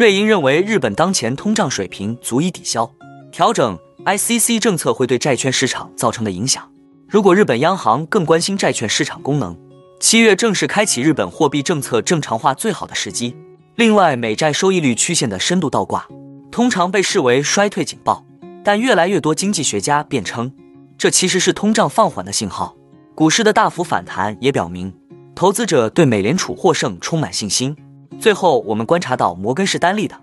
瑞银认为，日本当前通胀水平足以抵消调整 ICC 政策会对债券市场造成的影响。如果日本央行更关心债券市场功能，七月正是开启日本货币政策正常化最好的时机。另外，美债收益率曲线的深度倒挂通常被视为衰退警报，但越来越多经济学家辩称，这其实是通胀放缓的信号。股市的大幅反弹也表明，投资者对美联储获胜充满信心。最后，我们观察到摩根士丹利的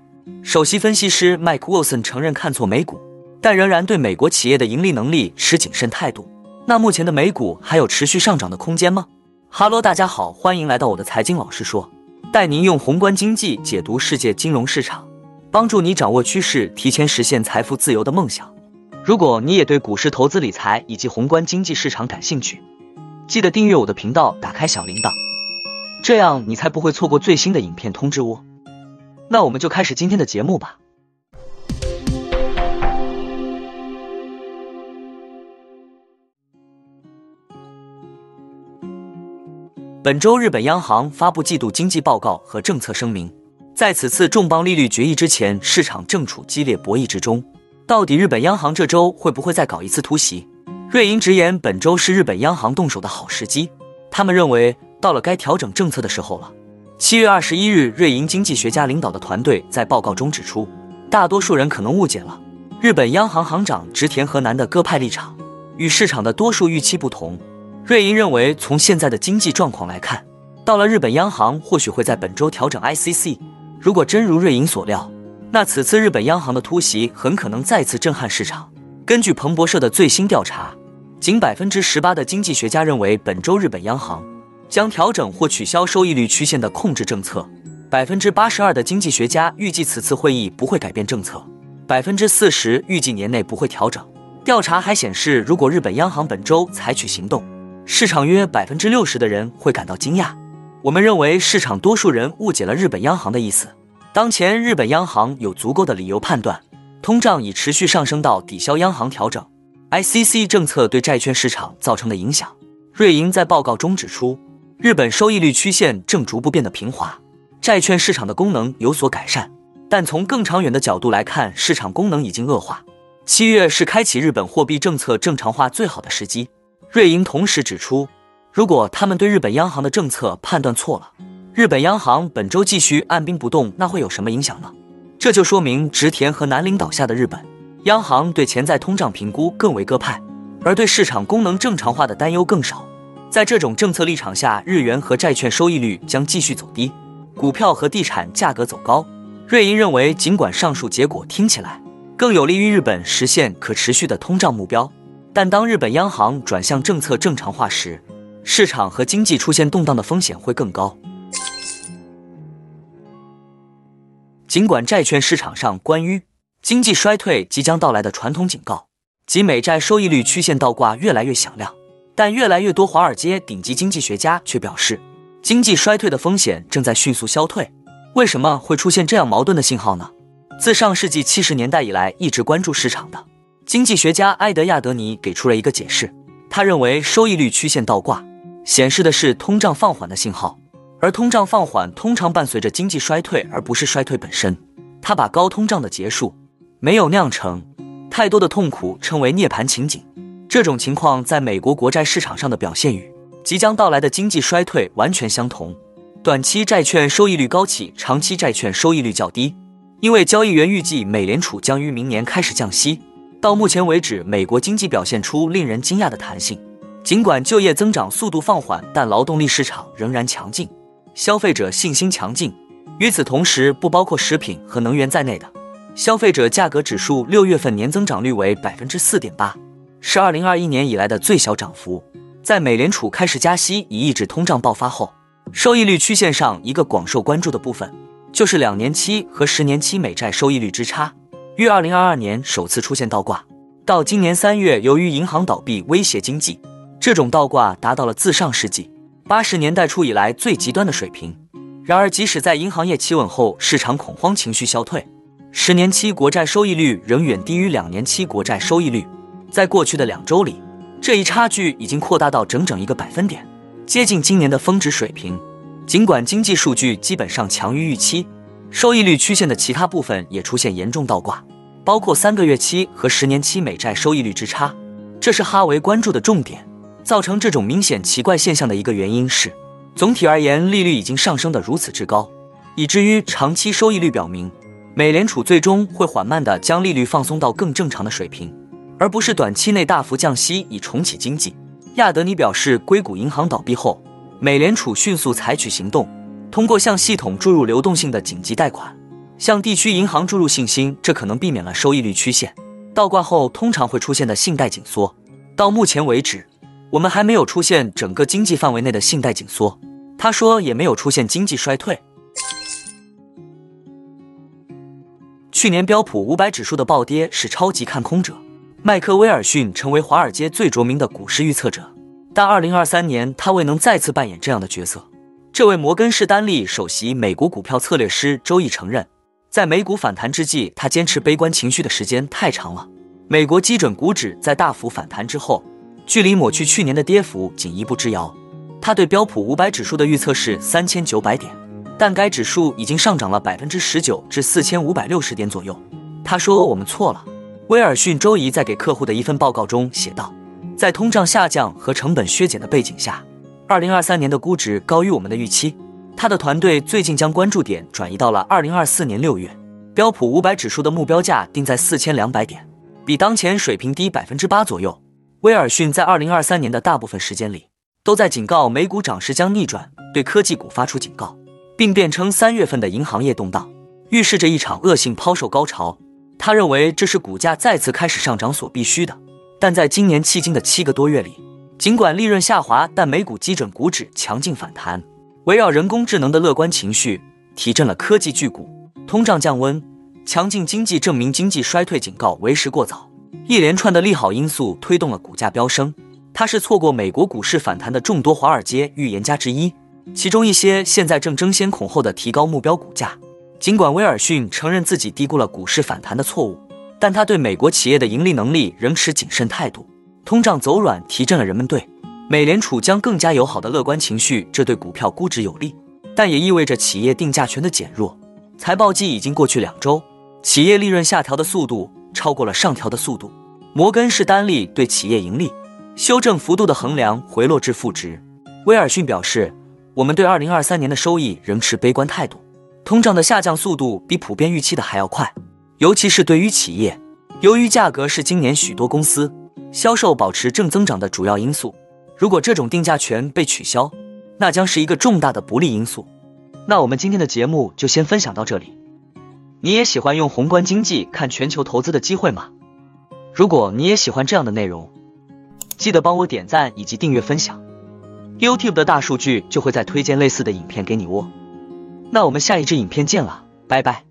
首席分析师麦克沃森承认看错美股，但仍然对美国企业的盈利能力持谨慎态度。那目前的美股还有持续上涨的空间吗？哈喽，大家好，欢迎来到我的财经老师说，带您用宏观经济解读世界金融市场，帮助你掌握趋势，提前实现财富自由的梦想。如果你也对股市投资理财以及宏观经济市场感兴趣，记得订阅我的频道，打开小铃铛，这样你才不会错过最新的影片通知哦。那我们就开始今天的节目吧。本周日本央行发布季度经济报告和政策声明，在此次重磅利率决议之前，市场正处激烈博弈之中。到底日本央行这周会不会再搞一次突袭？瑞银直言，本周是日本央行动手的好时机。他们认为，到了该调整政策的时候了。七月二十一日，瑞银经济学家领导的团队在报告中指出，大多数人可能误解了日本央行行长直田和南的鸽派立场，与市场的多数预期不同。瑞银认为，从现在的经济状况来看，到了日本央行或许会在本周调整 ICC。如果真如瑞银所料，那此次日本央行的突袭很可能再次震撼市场。根据彭博社的最新调查，仅百分之十八的经济学家认为本周日本央行将调整或取消收益率曲线的控制政策，百分之八十二的经济学家预计此次会议不会改变政策，百分之四十预计年内不会调整。调查还显示，如果日本央行本周采取行动，市场约百分之六十的人会感到惊讶。我们认为市场多数人误解了日本央行的意思。当前日本央行有足够的理由判断。通胀已持续上升到抵消央行调整 ICC 政策对债券市场造成的影响。瑞银在报告中指出，日本收益率曲线正逐步变得平滑，债券市场的功能有所改善。但从更长远的角度来看，市场功能已经恶化。七月是开启日本货币政策正常化最好的时机。瑞银同时指出，如果他们对日本央行的政策判断错了，日本央行本周继续按兵不动，那会有什么影响呢？这就说明植田和南领导下的日本央行对潜在通胀评估更为鸽派，而对市场功能正常化的担忧更少。在这种政策立场下，日元和债券收益率将继续走低，股票和地产价格走高。瑞银认为，尽管上述结果听起来更有利于日本实现可持续的通胀目标，但当日本央行转向政策正常化时，市场和经济出现动荡的风险会更高。尽管债券市场上关于经济衰退即将到来的传统警告及美债收益率曲线倒挂越来越响亮，但越来越多华尔街顶级经济学家却表示，经济衰退的风险正在迅速消退。为什么会出现这样矛盾的信号呢？自上世纪七十年代以来，一直关注市场的经济学家埃德亚德尼给出了一个解释。他认为，收益率曲线倒挂显示的是通胀放缓的信号。而通胀放缓通常伴随着经济衰退，而不是衰退本身。他把高通胀的结束没有酿成太多的痛苦称为涅槃情景。这种情况在美国国债市场上的表现与即将到来的经济衰退完全相同。短期债券收益率高企，长期债券收益率较低，因为交易员预计美联储将于明年开始降息。到目前为止，美国经济表现出令人惊讶的弹性，尽管就业增长速度放缓，但劳动力市场仍然强劲。消费者信心强劲，与此同时，不包括食品和能源在内的消费者价格指数六月份年增长率为百分之四点八，是二零二一年以来的最小涨幅。在美联储开始加息以抑制通胀爆发后，收益率曲线上一个广受关注的部分就是两年期和十年期美债收益率之差，于二零二二年首次出现倒挂，到今年三月，由于银行倒闭威胁经济，这种倒挂达到了自上世纪。八十年代初以来最极端的水平。然而，即使在银行业企稳后，市场恐慌情绪消退，十年期国债收益率仍远低于两年期国债收益率。在过去的两周里，这一差距已经扩大到整整一个百分点，接近今年的峰值水平。尽管经济数据基本上强于预期，收益率曲线的其他部分也出现严重倒挂，包括三个月期和十年期美债收益率之差。这是哈维关注的重点。造成这种明显奇怪现象的一个原因是，总体而言，利率已经上升得如此之高，以至于长期收益率表明，美联储最终会缓慢地将利率放松到更正常的水平，而不是短期内大幅降息以重启经济。亚德尼表示，硅谷银行倒闭后，美联储迅速采取行动，通过向系统注入流动性的紧急贷款，向地区银行注入信心，这可能避免了收益率曲线倒挂后通常会出现的信贷紧缩。到目前为止。我们还没有出现整个经济范围内的信贷紧缩，他说也没有出现经济衰退。去年标普五百指数的暴跌是超级看空者，麦克威尔逊成为华尔街最着名的股市预测者，但二零二三年他未能再次扮演这样的角色。这位摩根士丹利首席美国股票策略师周易承认，在美股反弹之际，他坚持悲观情绪的时间太长了。美国基准股指在大幅反弹之后。距离抹去去年的跌幅仅一步之遥。他对标普五百指数的预测是三千九百点，但该指数已经上涨了百分之十九至四千五百六十点左右。他说：“我们错了。”威尔逊周一在给客户的一份报告中写道：“在通胀下降和成本削减的背景下，二零二三年的估值高于我们的预期。”他的团队最近将关注点转移到了二零二四年六月，标普五百指数的目标价定在四千两百点，比当前水平低百分之八左右。威尔逊在二零二三年的大部分时间里，都在警告美股涨势将逆转，对科技股发出警告，并辩称三月份的银行业动荡预示着一场恶性抛售高潮。他认为这是股价再次开始上涨所必须的。但在今年迄今的七个多月里，尽管利润下滑，但美股基准股指强劲反弹。围绕人工智能的乐观情绪提振了科技巨股，通胀降温，强劲经济证明经济衰退警告为时过早。一连串的利好因素推动了股价飙升。他是错过美国股市反弹的众多华尔街预言家之一，其中一些现在正争先恐后的提高目标股价。尽管威尔逊承认自己低估了股市反弹的错误，但他对美国企业的盈利能力仍持谨慎态度。通胀走软提振了人们对美联储将更加友好的乐观情绪，这对股票估值有利，但也意味着企业定价权的减弱。财报季已经过去两周，企业利润下调的速度。超过了上调的速度。摩根士丹利对企业盈利修正幅度的衡量回落至负值。威尔逊表示：“我们对二零二三年的收益仍持悲观态度。通胀的下降速度比普遍预期的还要快，尤其是对于企业。由于价格是今年许多公司销售保持正增长的主要因素，如果这种定价权被取消，那将是一个重大的不利因素。”那我们今天的节目就先分享到这里。你也喜欢用宏观经济看全球投资的机会吗？如果你也喜欢这样的内容，记得帮我点赞以及订阅分享，YouTube 的大数据就会再推荐类似的影片给你哦。那我们下一支影片见了，拜拜。